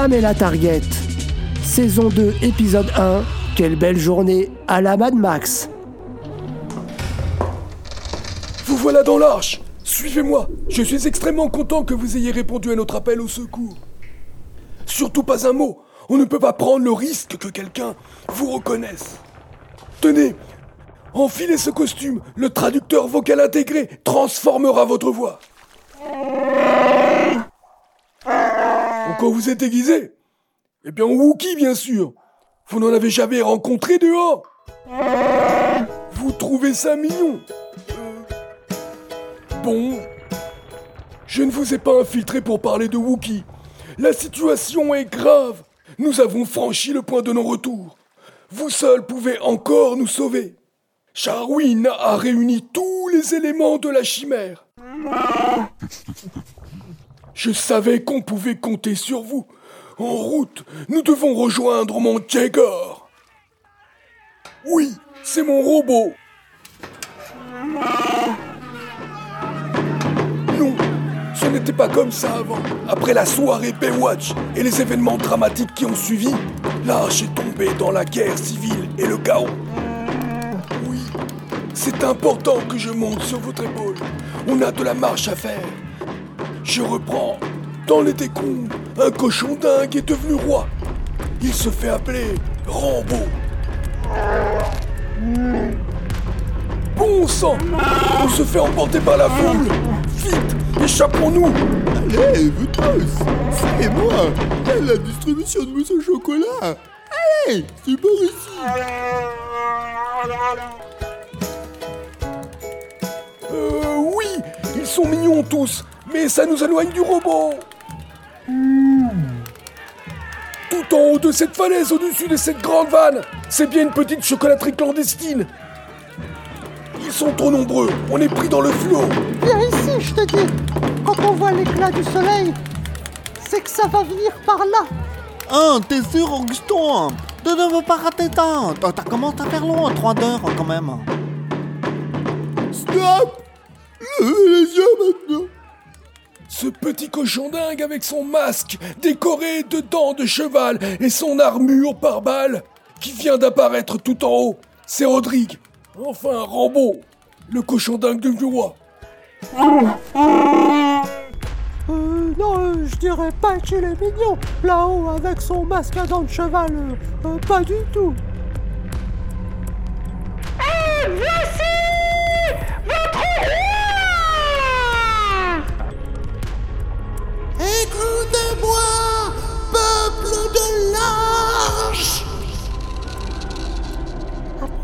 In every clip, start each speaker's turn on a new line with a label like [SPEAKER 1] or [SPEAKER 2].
[SPEAKER 1] Pam et la Target. Saison 2, épisode 1. Quelle belle journée à la Mad Max.
[SPEAKER 2] Vous voilà dans l'arche Suivez-moi Je suis extrêmement content que vous ayez répondu à notre appel au secours. Surtout pas un mot On ne peut pas prendre le risque que quelqu'un vous reconnaisse. Tenez Enfilez ce costume Le traducteur vocal intégré transformera votre voix. Quoi vous êtes aiguisé? Eh bien, Wookie, bien sûr Vous n'en avez jamais rencontré dehors Vous trouvez ça mignon Bon, je ne vous ai pas infiltré pour parler de Wookie. La situation est grave. Nous avons franchi le point de non-retour. Vous seul pouvez encore nous sauver. Charwin a réuni tous les éléments de la chimère. Je savais qu'on pouvait compter sur vous. En route, nous devons rejoindre mon Jagger. Oui, c'est mon robot. Non, ce n'était pas comme ça avant. Après la soirée Baywatch et les événements dramatiques qui ont suivi, l'arche est tombée dans la guerre civile et le chaos. Oui, c'est important que je monte sur votre épaule. On a de la marche à faire. Je reprends. Dans les décombres, un cochon dingue est devenu roi. Il se fait appeler Rambo. Bon sang. On se fait emporter par la foule. Vite Échappons-nous.
[SPEAKER 3] Allez, vous tous Suivez-moi Quelle la distribution de mousse au chocolat? Allez, c'est par ici.
[SPEAKER 2] Euh, oui Ils sont mignons tous, mais ça nous éloigne du robot. Tout en haut de cette falaise, au-dessus de cette grande vanne, c'est bien une petite chocolaterie clandestine. Ils sont trop nombreux, on est pris dans le flot.
[SPEAKER 4] Viens ici, je te dis. Quand on voit l'éclat du soleil, c'est que ça va venir par là.
[SPEAKER 5] Ah, t'es sûr, Augustin Tu ne veux pas rater tant T'as commencé à faire loin, 3 heures quand même?
[SPEAKER 3] Stop! Levez les yeux maintenant
[SPEAKER 2] Ce petit cochon dingue avec son masque décoré de dents de cheval et son armure par balle qui vient d'apparaître tout en haut, c'est Rodrigue. Enfin, Rambo, le cochon dingue devenu roi.
[SPEAKER 4] Euh, non, euh, je dirais pas qu'il est mignon. Là-haut, avec son masque à dents de cheval, euh, euh, pas du tout.
[SPEAKER 3] Écoutez-moi,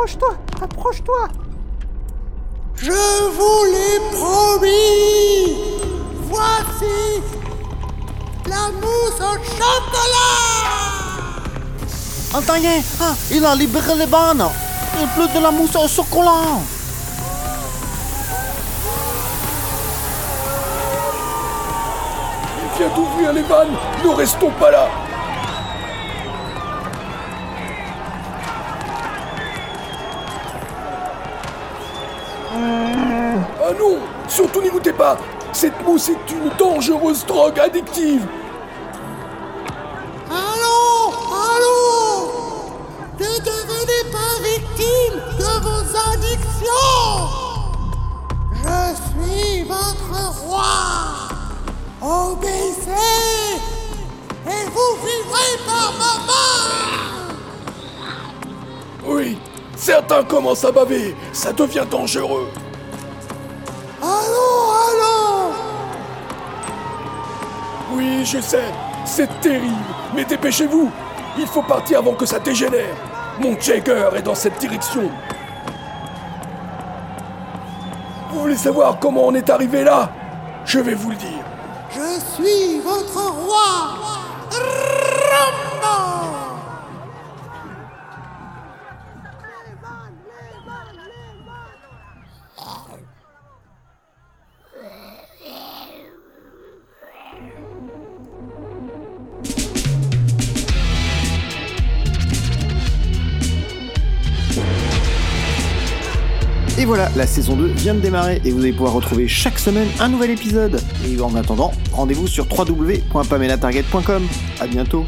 [SPEAKER 4] Approche-toi, approche-toi.
[SPEAKER 3] Je vous l'ai promis. Voici la mousse au chocolat.
[SPEAKER 5] Attendez, ah, il a libéré les vannes Il pleut de la mousse au chocolat.
[SPEAKER 2] Il vient d'ouvrir les vannes, ne restons pas là. Ah non, surtout n'y pas. Cette mousse est une dangereuse drogue addictive.
[SPEAKER 3] Allons Allons Ne devenez pas victime de vos addictions. Je suis votre roi. Obéissez. Et vous vivrez par ma main
[SPEAKER 2] certains commencent à baver, ça devient dangereux.
[SPEAKER 3] Allons, allons
[SPEAKER 2] Oui, je sais, c'est terrible, mais dépêchez-vous. Il faut partir avant que ça dégénère. Mon Jagger est dans cette direction. Vous voulez savoir comment on est arrivé là? Je vais vous le dire.
[SPEAKER 3] Je suis votre roi
[SPEAKER 5] Et voilà, la saison 2 vient de démarrer et vous allez pouvoir retrouver chaque semaine un nouvel épisode. Et en attendant, rendez-vous sur www.pamelatarget.com. À bientôt.